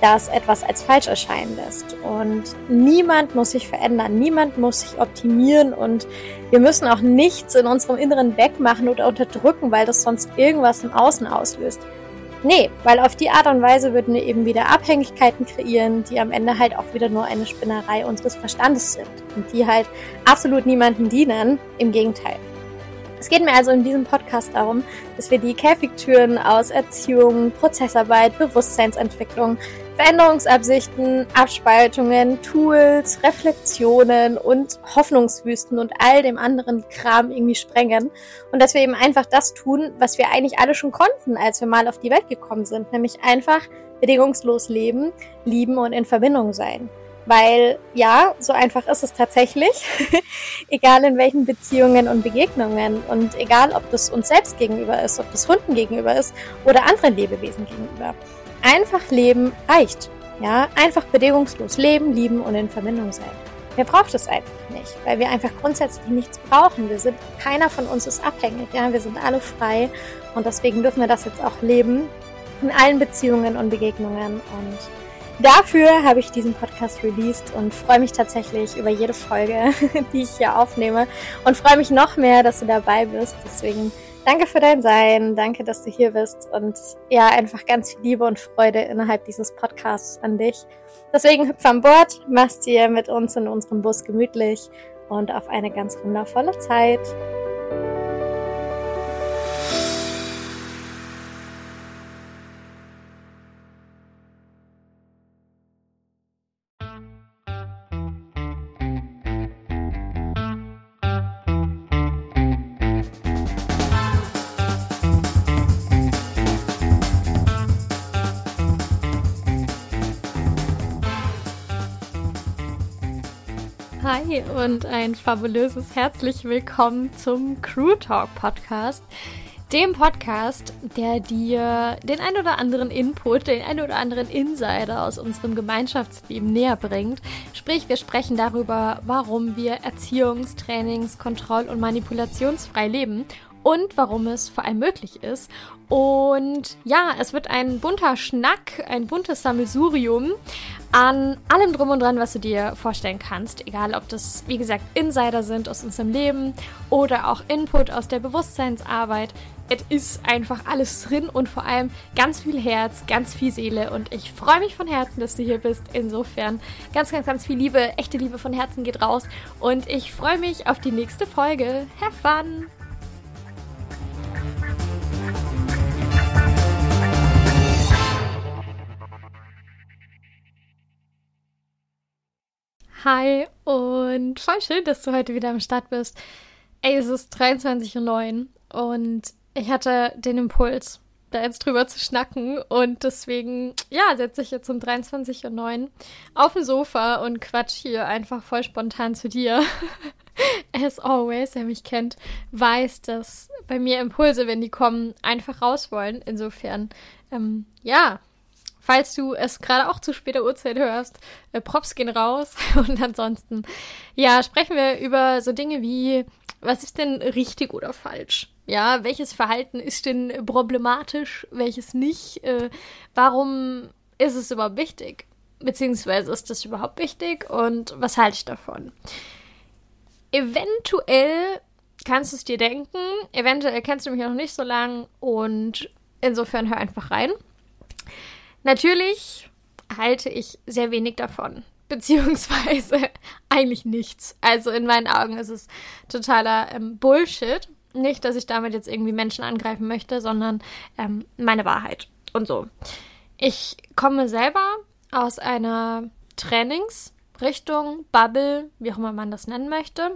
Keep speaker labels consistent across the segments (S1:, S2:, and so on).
S1: dass etwas als falsch erscheinen lässt. Und niemand muss sich verändern, niemand muss sich optimieren und wir müssen auch nichts in unserem Inneren wegmachen oder unterdrücken, weil das sonst irgendwas im Außen auslöst. Nee, weil auf die Art und Weise würden wir eben wieder Abhängigkeiten kreieren, die am Ende halt auch wieder nur eine Spinnerei unseres Verstandes sind und die halt absolut niemanden dienen. Im Gegenteil. Es geht mir also in diesem Podcast darum, dass wir die Käfigtüren aus Erziehung, Prozessarbeit, Bewusstseinsentwicklung, Veränderungsabsichten, Abspaltungen, Tools, Reflexionen und Hoffnungswüsten und all dem anderen Kram irgendwie sprengen. Und dass wir eben einfach das tun, was wir eigentlich alle schon konnten, als wir mal auf die Welt gekommen sind. Nämlich einfach bedingungslos leben, lieben und in Verbindung sein. Weil ja, so einfach ist es tatsächlich. egal in welchen Beziehungen und Begegnungen und egal ob das uns selbst gegenüber ist, ob das Hunden gegenüber ist oder anderen Lebewesen gegenüber. Einfach leben reicht. Ja, einfach bedingungslos leben, lieben und in Verbindung sein. Wer braucht es einfach nicht, weil wir einfach grundsätzlich nichts brauchen. Wir sind, keiner von uns ist abhängig, ja, wir sind alle frei und deswegen dürfen wir das jetzt auch leben in allen Beziehungen und Begegnungen und Dafür habe ich diesen Podcast released und freue mich tatsächlich über jede Folge, die ich hier aufnehme und freue mich noch mehr, dass du dabei bist. Deswegen danke für dein Sein, danke, dass du hier bist und ja, einfach ganz viel Liebe und Freude innerhalb dieses Podcasts an dich. Deswegen hüpf an Bord, mach's dir mit uns in unserem Bus gemütlich und auf eine ganz wundervolle Zeit. Hi und ein fabulöses herzlich willkommen zum Crew Talk Podcast. Dem Podcast, der dir den ein oder anderen Input, den ein oder anderen Insider aus unserem Gemeinschaftsleben näher bringt. Sprich, wir sprechen darüber, warum wir Erziehungs-, Trainings-, Kontroll- und Manipulationsfrei leben und warum es vor allem möglich ist. Und ja, es wird ein bunter Schnack, ein buntes Sammelsurium an allem drum und dran, was du dir vorstellen kannst. Egal, ob das, wie gesagt, Insider sind aus unserem Leben oder auch Input aus der Bewusstseinsarbeit. Es ist einfach alles drin und vor allem ganz viel Herz, ganz viel Seele. Und ich freue mich von Herzen, dass du hier bist. Insofern ganz, ganz, ganz viel Liebe, echte Liebe von Herzen geht raus. Und ich freue mich auf die nächste Folge. Have fun! Hi und voll schön, dass du heute wieder am Start bist. Ey, es ist 23.09 Uhr und ich hatte den Impuls, da jetzt drüber zu schnacken und deswegen, ja, setze ich jetzt um 23.09 Uhr auf dem Sofa und quatsch hier einfach voll spontan zu dir. As always, wer mich kennt, weiß, dass bei mir Impulse, wenn die kommen, einfach raus wollen. Insofern, ähm, ja, falls du es gerade auch zu später Uhrzeit hörst, äh, Props gehen raus. Und ansonsten, ja, sprechen wir über so Dinge wie, was ist denn richtig oder falsch? Ja, welches Verhalten ist denn problematisch, welches nicht? Äh, warum ist es überhaupt wichtig? Beziehungsweise ist das überhaupt wichtig und was halte ich davon? Eventuell kannst du es dir denken, eventuell kennst du mich noch nicht so lang und insofern hör einfach rein. Natürlich halte ich sehr wenig davon. Beziehungsweise eigentlich nichts. Also in meinen Augen ist es totaler ähm, Bullshit. Nicht, dass ich damit jetzt irgendwie Menschen angreifen möchte, sondern ähm, meine Wahrheit. Und so. Ich komme selber aus einer Trainingsrichtung, Bubble, wie auch immer man das nennen möchte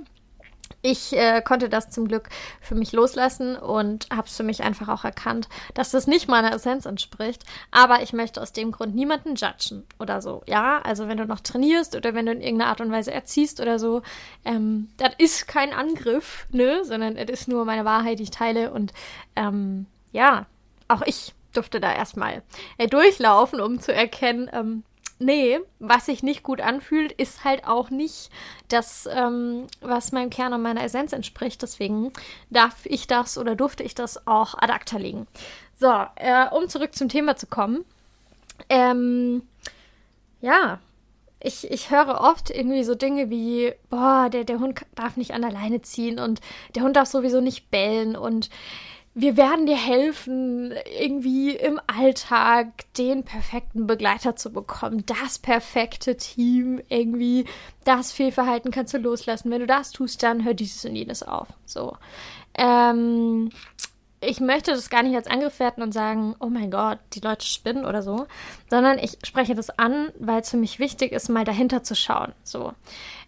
S1: ich äh, konnte das zum Glück für mich loslassen und habe es für mich einfach auch erkannt, dass das nicht meiner Essenz entspricht. Aber ich möchte aus dem Grund niemanden judgen oder so. Ja, also wenn du noch trainierst oder wenn du in irgendeiner Art und Weise erziehst oder so, ähm, das ist kein Angriff, ne, sondern es ist nur meine Wahrheit, die ich teile und ähm, ja, auch ich durfte da erstmal äh, durchlaufen, um zu erkennen, ähm, nee, was sich nicht gut anfühlt, ist halt auch nicht das, ähm, was meinem Kern und meiner Essenz entspricht. Deswegen darf ich das oder durfte ich das auch ad acta legen. So, äh, um zurück zum Thema zu kommen. Ähm, ja, ich, ich höre oft irgendwie so Dinge wie, boah, der, der Hund darf nicht an der Leine ziehen und der Hund darf sowieso nicht bellen und wir werden dir helfen, irgendwie im Alltag den perfekten Begleiter zu bekommen, das perfekte Team, irgendwie das Fehlverhalten kannst du loslassen. Wenn du das tust, dann hör dieses und jenes auf. So. Ähm, ich möchte das gar nicht als Angriff werten und sagen, oh mein Gott, die Leute spinnen oder so, sondern ich spreche das an, weil es für mich wichtig ist, mal dahinter zu schauen. So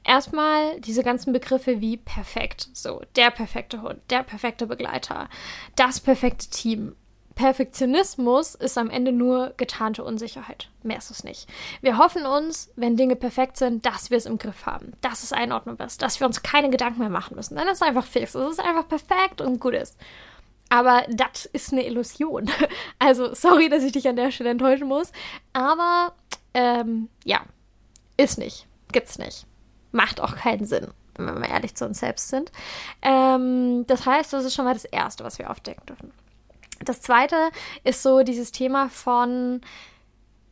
S1: erstmal diese ganzen Begriffe wie perfekt, so der perfekte Hund, der perfekte Begleiter, das perfekte Team. Perfektionismus ist am Ende nur getarnte Unsicherheit. Mehr ist es nicht. Wir hoffen uns, wenn Dinge perfekt sind, dass wir es im Griff haben, dass es einordnung ist, dass wir uns keine Gedanken mehr machen müssen. Dann ist es einfach fix. Es ist einfach perfekt und gut ist. Aber das ist eine Illusion. Also, sorry, dass ich dich an der Stelle enttäuschen muss. Aber, ähm, ja, ist nicht. Gibt's nicht macht auch keinen Sinn, wenn wir mal ehrlich zu uns selbst sind. Ähm, das heißt, das ist schon mal das Erste, was wir aufdecken dürfen. Das Zweite ist so dieses Thema von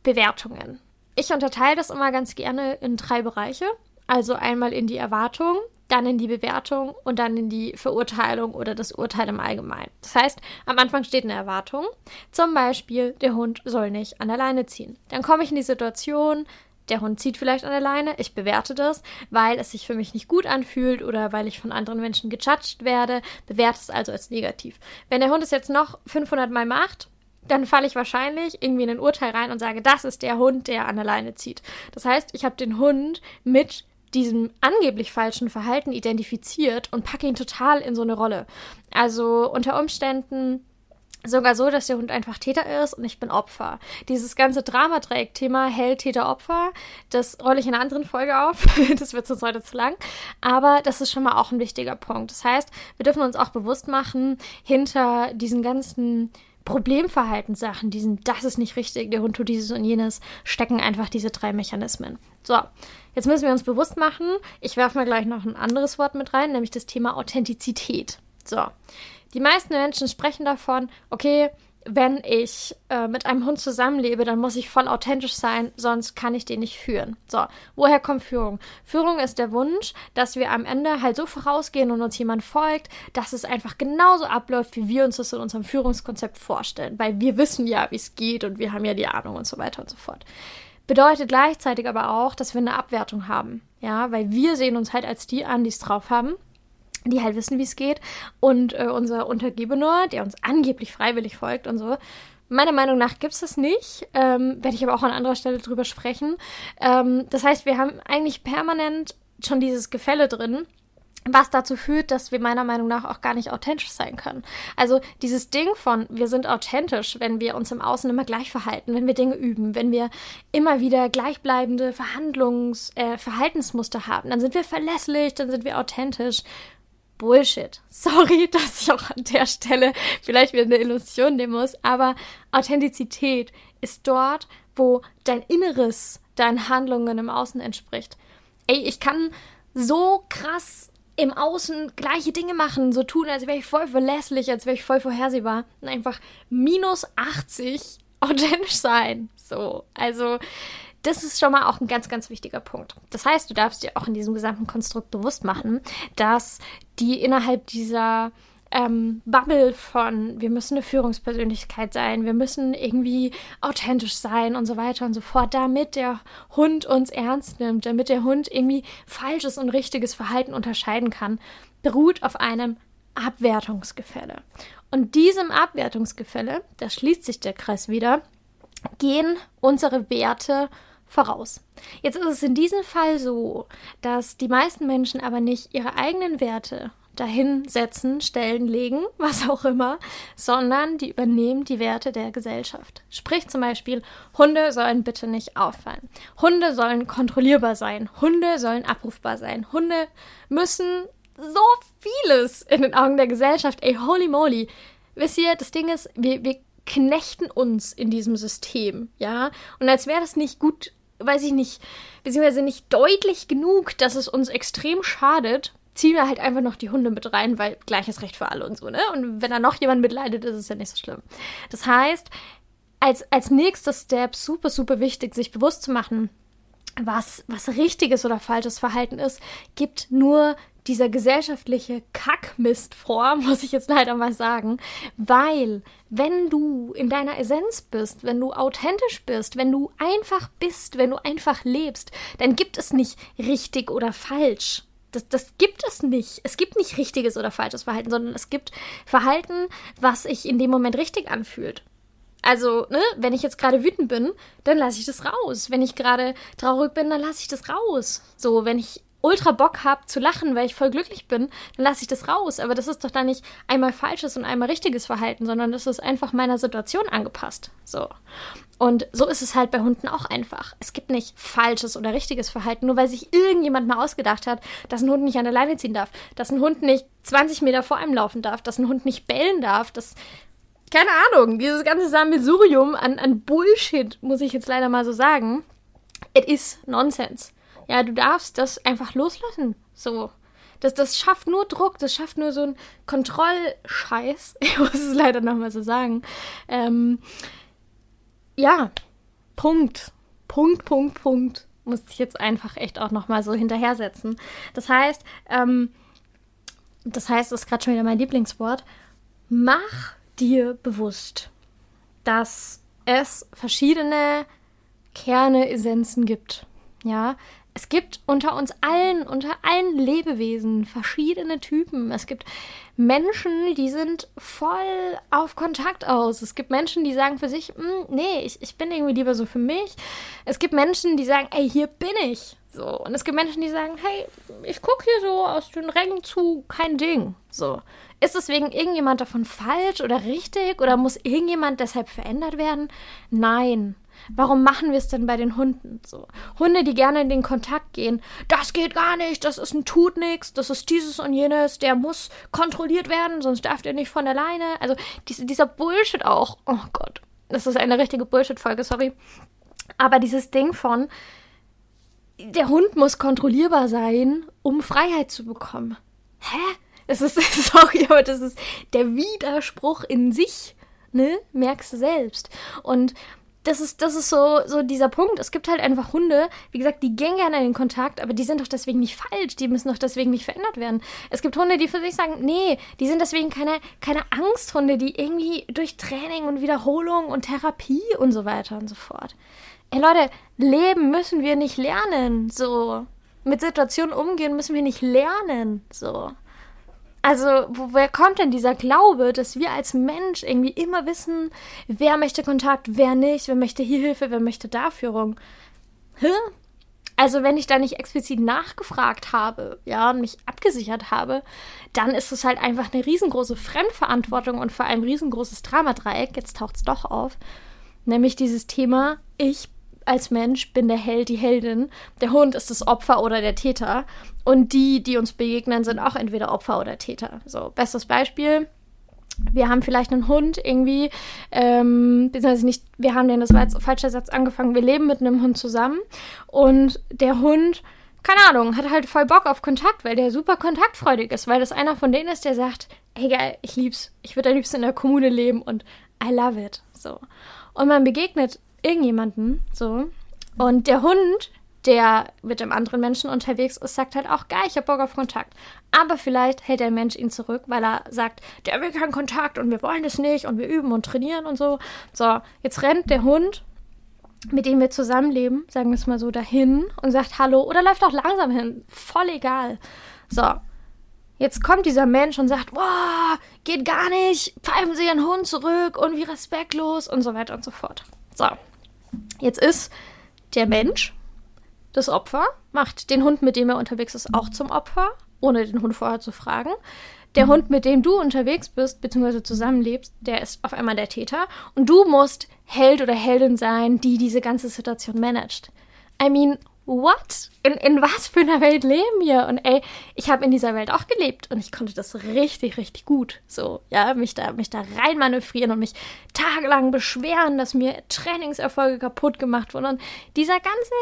S1: Bewertungen. Ich unterteile das immer ganz gerne in drei Bereiche. Also einmal in die Erwartung, dann in die Bewertung und dann in die Verurteilung oder das Urteil im Allgemeinen. Das heißt, am Anfang steht eine Erwartung. Zum Beispiel, der Hund soll nicht an der Leine ziehen. Dann komme ich in die Situation, der Hund zieht vielleicht an der Leine, ich bewerte das, weil es sich für mich nicht gut anfühlt oder weil ich von anderen Menschen gejudged werde, bewerte es also als negativ. Wenn der Hund es jetzt noch 500 Mal macht, dann falle ich wahrscheinlich irgendwie in ein Urteil rein und sage, das ist der Hund, der an der Leine zieht. Das heißt, ich habe den Hund mit diesem angeblich falschen Verhalten identifiziert und packe ihn total in so eine Rolle. Also unter Umständen sogar so, dass der Hund einfach Täter ist und ich bin Opfer. Dieses ganze Dramadreieck-Thema Held, Täter, Opfer, das rolle ich in einer anderen Folge auf. das wird sonst heute zu lang. Aber das ist schon mal auch ein wichtiger Punkt. Das heißt, wir dürfen uns auch bewusst machen, hinter diesen ganzen Problemverhaltenssachen, diesen, das ist nicht richtig, der Hund tut dieses und jenes, stecken einfach diese drei Mechanismen. So, jetzt müssen wir uns bewusst machen, ich werfe mal gleich noch ein anderes Wort mit rein, nämlich das Thema Authentizität. So, Die meisten Menschen sprechen davon, okay, wenn ich äh, mit einem Hund zusammenlebe, dann muss ich voll authentisch sein, sonst kann ich den nicht führen. So, woher kommt Führung? Führung ist der Wunsch, dass wir am Ende halt so vorausgehen und uns jemand folgt, dass es einfach genauso abläuft, wie wir uns das in unserem Führungskonzept vorstellen. Weil wir wissen ja, wie es geht und wir haben ja die Ahnung und so weiter und so fort. Bedeutet gleichzeitig aber auch, dass wir eine Abwertung haben. Ja, weil wir sehen uns halt als die an, die es drauf haben die halt wissen, wie es geht. Und äh, unser Untergebener, der uns angeblich freiwillig folgt und so. Meiner Meinung nach gibt es das nicht. Ähm, Werde ich aber auch an anderer Stelle drüber sprechen. Ähm, das heißt, wir haben eigentlich permanent schon dieses Gefälle drin was dazu führt, dass wir meiner Meinung nach auch gar nicht authentisch sein können. Also dieses Ding von, wir sind authentisch, wenn wir uns im Außen immer gleich verhalten, wenn wir Dinge üben, wenn wir immer wieder gleichbleibende Verhandlungs-, äh, Verhaltensmuster haben, dann sind wir verlässlich, dann sind wir authentisch. Bullshit. Sorry, dass ich auch an der Stelle vielleicht wieder eine Illusion nehmen muss, aber Authentizität ist dort, wo dein Inneres deinen Handlungen im Außen entspricht. Ey, ich kann so krass im Außen gleiche Dinge machen, so tun, als wäre ich voll verlässlich, als wäre ich voll vorhersehbar und einfach minus 80 authentisch sein. So, also das ist schon mal auch ein ganz, ganz wichtiger Punkt. Das heißt, du darfst dir auch in diesem gesamten Konstrukt bewusst machen, dass die innerhalb dieser ähm, Bubble von, wir müssen eine Führungspersönlichkeit sein, wir müssen irgendwie authentisch sein und so weiter und so fort, damit der Hund uns ernst nimmt, damit der Hund irgendwie falsches und richtiges Verhalten unterscheiden kann, beruht auf einem Abwertungsgefälle. Und diesem Abwertungsgefälle, da schließt sich der Kreis wieder, gehen unsere Werte voraus. Jetzt ist es in diesem Fall so, dass die meisten Menschen aber nicht ihre eigenen Werte dahin setzen, stellen, legen, was auch immer, sondern die übernehmen die Werte der Gesellschaft. Sprich zum Beispiel, Hunde sollen bitte nicht auffallen. Hunde sollen kontrollierbar sein. Hunde sollen abrufbar sein. Hunde müssen so vieles in den Augen der Gesellschaft. Ey, holy moly. Wisst ihr, das Ding ist, wir, wir knechten uns in diesem System, ja? Und als wäre das nicht gut weiß ich nicht, beziehungsweise nicht deutlich genug, dass es uns extrem schadet, ziehen wir halt einfach noch die Hunde mit rein, weil gleiches Recht für alle und so, ne? Und wenn da noch jemand mitleidet, ist es ja nicht so schlimm. Das heißt, als, als nächster Step super, super wichtig, sich bewusst zu machen, was, was richtiges oder falsches Verhalten ist, gibt nur dieser gesellschaftliche Kackmist vor, muss ich jetzt leider mal sagen, weil wenn du in deiner Essenz bist, wenn du authentisch bist, wenn du einfach bist, wenn du einfach lebst, dann gibt es nicht richtig oder falsch. Das, das gibt es nicht. Es gibt nicht richtiges oder falsches Verhalten, sondern es gibt Verhalten, was sich in dem Moment richtig anfühlt. Also, ne, wenn ich jetzt gerade wütend bin, dann lasse ich das raus. Wenn ich gerade traurig bin, dann lasse ich das raus. So, wenn ich ultra Bock habe zu lachen, weil ich voll glücklich bin, dann lasse ich das raus. Aber das ist doch dann nicht einmal falsches und einmal richtiges Verhalten, sondern das ist einfach meiner Situation angepasst. So. Und so ist es halt bei Hunden auch einfach. Es gibt nicht falsches oder richtiges Verhalten, nur weil sich irgendjemand mal ausgedacht hat, dass ein Hund nicht an der Leine ziehen darf, dass ein Hund nicht 20 Meter vor einem laufen darf, dass ein Hund nicht bellen darf, dass keine Ahnung, dieses ganze Sammelsurium an, an Bullshit, muss ich jetzt leider mal so sagen, it is nonsense. Ja, du darfst das einfach loslassen. So. Das, das schafft nur Druck, das schafft nur so einen Kontrollscheiß. Ich muss es leider nochmal so sagen. Ähm, ja, Punkt. Punkt, Punkt, Punkt. Muss ich jetzt einfach echt auch nochmal so hinterher setzen. Das heißt, ähm, das heißt, das ist gerade schon wieder mein Lieblingswort. Mach dir bewusst, dass es verschiedene Kerne, Essenzen gibt. Ja, es gibt unter uns allen, unter allen Lebewesen verschiedene Typen. Es gibt Menschen, die sind voll auf Kontakt aus. Es gibt Menschen, die sagen für sich, hm, nee, ich, ich bin irgendwie lieber so für mich. Es gibt Menschen, die sagen, ey, hier bin ich. So. Und es gibt Menschen, die sagen, hey, ich gucke hier so aus den Rängen zu, kein Ding. So. Ist deswegen irgendjemand davon falsch oder richtig oder muss irgendjemand deshalb verändert werden? Nein. Warum machen wir es denn bei den Hunden so? Hunde, die gerne in den Kontakt gehen, das geht gar nicht, das ist ein tut nix, das ist dieses und jenes, der muss kontrolliert werden, sonst darf der nicht von alleine. Also diese, dieser Bullshit auch. Oh Gott, das ist eine richtige Bullshit-Folge, sorry. Aber dieses Ding von, der Hund muss kontrollierbar sein, um Freiheit zu bekommen. Hä?
S2: es ist, sorry, aber das ist der Widerspruch in sich, ne? Merkst du selbst. Und das ist, das ist so, so dieser Punkt. Es gibt halt einfach Hunde, wie gesagt, die gehen gerne in den Kontakt, aber die sind doch deswegen nicht falsch. Die müssen doch deswegen nicht verändert werden. Es gibt Hunde, die für sich sagen, nee, die sind deswegen keine, keine Angsthunde, die irgendwie durch Training und Wiederholung und Therapie und so weiter und so fort. Ey Leute, leben müssen wir nicht lernen. So. Mit Situationen umgehen müssen wir nicht lernen. So. Also, woher kommt denn dieser Glaube, dass wir als Mensch irgendwie immer wissen, wer möchte Kontakt, wer nicht, wer möchte hier Hilfe, wer möchte da Führung? Hä? Also, wenn ich da nicht explizit nachgefragt habe, ja, und mich abgesichert habe, dann ist es halt einfach eine riesengroße Fremdverantwortung und vor allem riesengroßes Dramadreieck. Jetzt taucht es doch auf. Nämlich dieses Thema, ich als Mensch bin der Held, die Heldin. Der Hund ist das Opfer oder der Täter. Und die, die uns begegnen, sind auch entweder Opfer oder Täter. So, bestes Beispiel. Wir haben vielleicht einen Hund irgendwie, ähm, beziehungsweise nicht, wir haben den, das war jetzt falscher Satz angefangen, wir leben mit einem Hund zusammen und der Hund, keine Ahnung, hat halt voll Bock auf Kontakt, weil der super kontaktfreudig ist, weil das einer von denen ist, der sagt, hey geil, ich lieb's, ich würde am liebsten in der Kommune leben und I love it, so. Und man begegnet irgendjemanden, so. Und der Hund, der mit dem anderen Menschen unterwegs ist, sagt halt auch, geil, ich hab Bock auf Kontakt. Aber vielleicht hält der Mensch ihn zurück, weil er sagt, der will keinen Kontakt und wir wollen es nicht und wir üben und trainieren und so. So, jetzt rennt der Hund, mit dem wir zusammenleben, sagen wir es mal so, dahin und sagt Hallo oder läuft auch langsam hin. Voll egal. So. Jetzt kommt dieser Mensch und sagt, boah, geht gar nicht, pfeifen Sie Ihren Hund zurück und wie respektlos und so weiter und so fort. So, Jetzt ist der Mensch das Opfer, macht den Hund, mit dem er unterwegs ist, auch zum Opfer, ohne den Hund vorher zu fragen. Der Hund, mit dem du unterwegs bist, beziehungsweise zusammenlebst, der ist auf einmal der Täter. Und du musst Held oder Heldin sein, die diese ganze Situation managt. I mean, what? In, in was für einer Welt leben wir? Und ey, ich habe in dieser Welt auch gelebt und ich konnte das richtig, richtig gut. So, ja, mich da, mich da rein manövrieren und mich tagelang beschweren, dass mir Trainingserfolge kaputt gemacht wurden. Und dieser ganze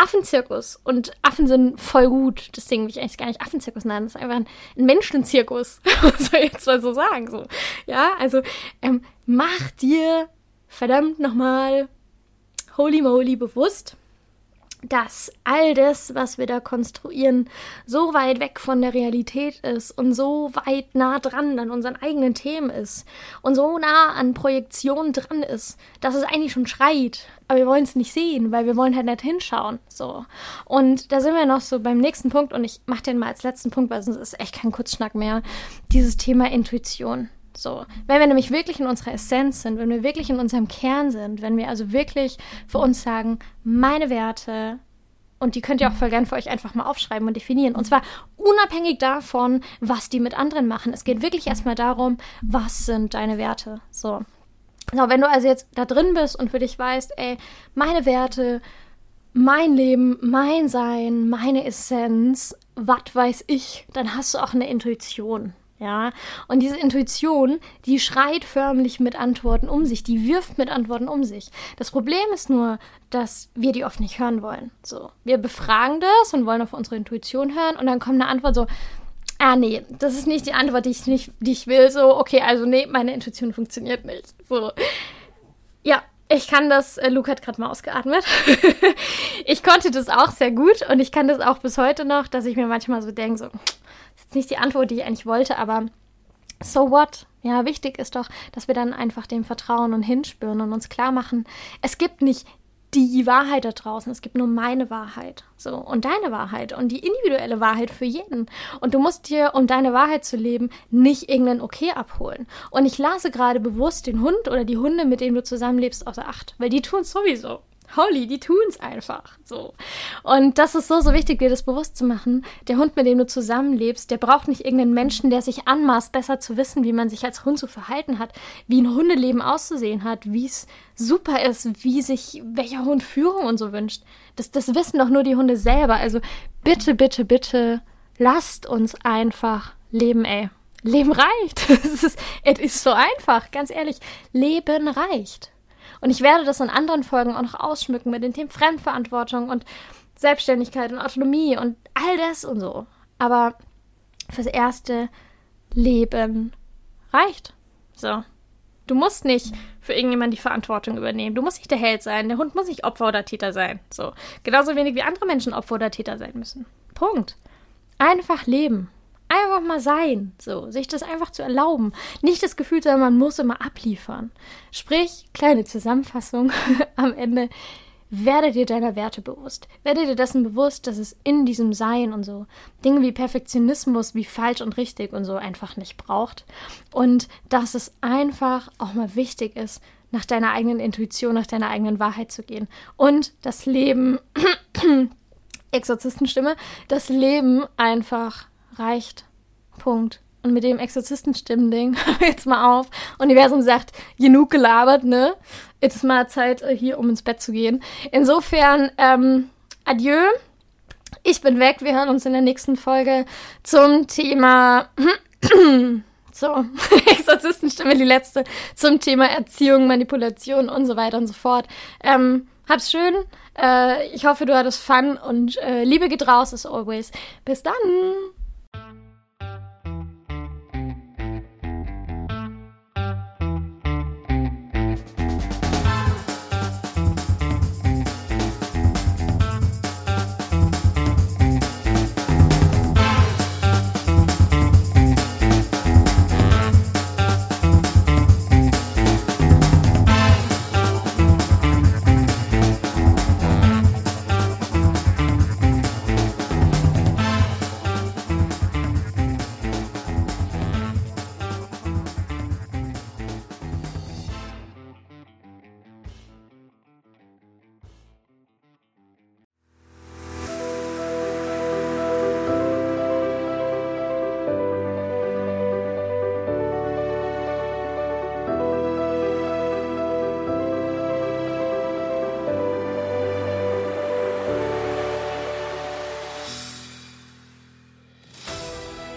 S2: Affenzirkus. Und Affen sind voll gut. Deswegen will ich eigentlich gar nicht Affenzirkus nennen. Das ist einfach ein, ein Menschenzirkus. Muss man jetzt mal so sagen. So. Ja, also ähm, mach dir verdammt nochmal holy moly bewusst, dass all das, was wir da konstruieren, so weit weg von der Realität ist und so weit nah dran an unseren eigenen Themen ist und so nah an Projektion dran ist, dass es eigentlich schon schreit, aber wir wollen es nicht sehen, weil wir wollen halt nicht hinschauen. So. Und da sind wir noch so beim nächsten Punkt und ich mache den mal als letzten Punkt, weil sonst ist echt kein Kurzschnack mehr. Dieses Thema Intuition. So, wenn wir nämlich wirklich in unserer Essenz sind, wenn wir wirklich in unserem Kern sind, wenn wir also wirklich für uns sagen, meine Werte, und die könnt ihr auch voll gern für euch einfach mal aufschreiben und definieren. Und zwar unabhängig davon, was die mit anderen machen. Es geht wirklich erstmal darum, was sind deine Werte. So. So, wenn du also jetzt da drin bist und für dich weißt, ey, meine Werte, mein Leben, mein Sein, meine Essenz, was weiß ich, dann hast du auch eine Intuition. Ja, und diese Intuition, die schreit förmlich mit Antworten um sich, die wirft mit Antworten um sich. Das Problem ist nur, dass wir die oft nicht hören wollen. So, wir befragen das und wollen auf unsere Intuition hören und dann kommt eine Antwort so, ah nee, das ist nicht die Antwort, die ich nicht, die ich will. So, okay, also nee, meine Intuition funktioniert nicht. So, ja, ich kann das, äh, Luke hat gerade mal ausgeatmet. ich konnte das auch sehr gut und ich kann das auch bis heute noch, dass ich mir manchmal so denke, so, jetzt nicht die Antwort, die ich eigentlich wollte, aber so what? Ja, wichtig ist doch, dass wir dann einfach dem vertrauen und hinspüren und uns klar machen, es gibt nicht die Wahrheit da draußen, es gibt nur meine Wahrheit. So, und deine Wahrheit und die individuelle Wahrheit für jeden. Und du musst dir, um deine Wahrheit zu leben, nicht irgendein Okay abholen. Und ich lasse gerade bewusst den Hund oder die Hunde, mit denen du zusammenlebst, außer Acht, weil die tun es sowieso. Holy, die tun's einfach. So. Und das ist so, so wichtig, dir das bewusst zu machen. Der Hund, mit dem du zusammenlebst, der braucht nicht irgendeinen Menschen, der sich anmaßt, besser zu wissen, wie man sich als Hund zu verhalten hat, wie ein Hundeleben auszusehen hat, wie es super ist, wie sich welcher Hund Führung und so wünscht. Das, das wissen doch nur die Hunde selber. Also bitte, bitte, bitte, lasst uns einfach leben, ey. Leben reicht. Es ist, es ist so einfach, ganz ehrlich. Leben reicht. Und ich werde das in anderen Folgen auch noch ausschmücken mit den Themen Fremdverantwortung und Selbstständigkeit und Autonomie und all das und so. Aber fürs erste Leben reicht. So. Du musst nicht für irgendjemand die Verantwortung übernehmen. Du musst nicht der Held sein. Der Hund muss nicht Opfer oder Täter sein. So. Genauso wenig wie andere Menschen Opfer oder Täter sein müssen. Punkt. Einfach leben. Einfach mal sein. So. Sich das einfach zu erlauben. Nicht das Gefühl haben, man muss immer abliefern. Sprich, kleine Zusammenfassung am Ende werde dir deiner Werte bewusst. Werde dir dessen bewusst, dass es in diesem Sein und so Dinge wie Perfektionismus, wie falsch und richtig und so einfach nicht braucht. Und dass es einfach auch mal wichtig ist, nach deiner eigenen Intuition, nach deiner eigenen Wahrheit zu gehen. Und das Leben, Exorzistenstimme, das Leben einfach reicht. Punkt. Und mit dem Exorzistenstimmen-Ding, jetzt mal auf. Universum sagt, genug gelabert, ne? Jetzt ist mal Zeit, äh, hier um ins Bett zu gehen. Insofern, ähm, adieu. Ich bin weg. Wir hören uns in der nächsten Folge zum Thema. so, Exorzistenstimme, die letzte, zum Thema Erziehung, Manipulation und so weiter und so fort. Ähm, hab's schön. Äh, ich hoffe, du hattest Fun und äh, Liebe geht raus, as always. Bis dann. Thank you.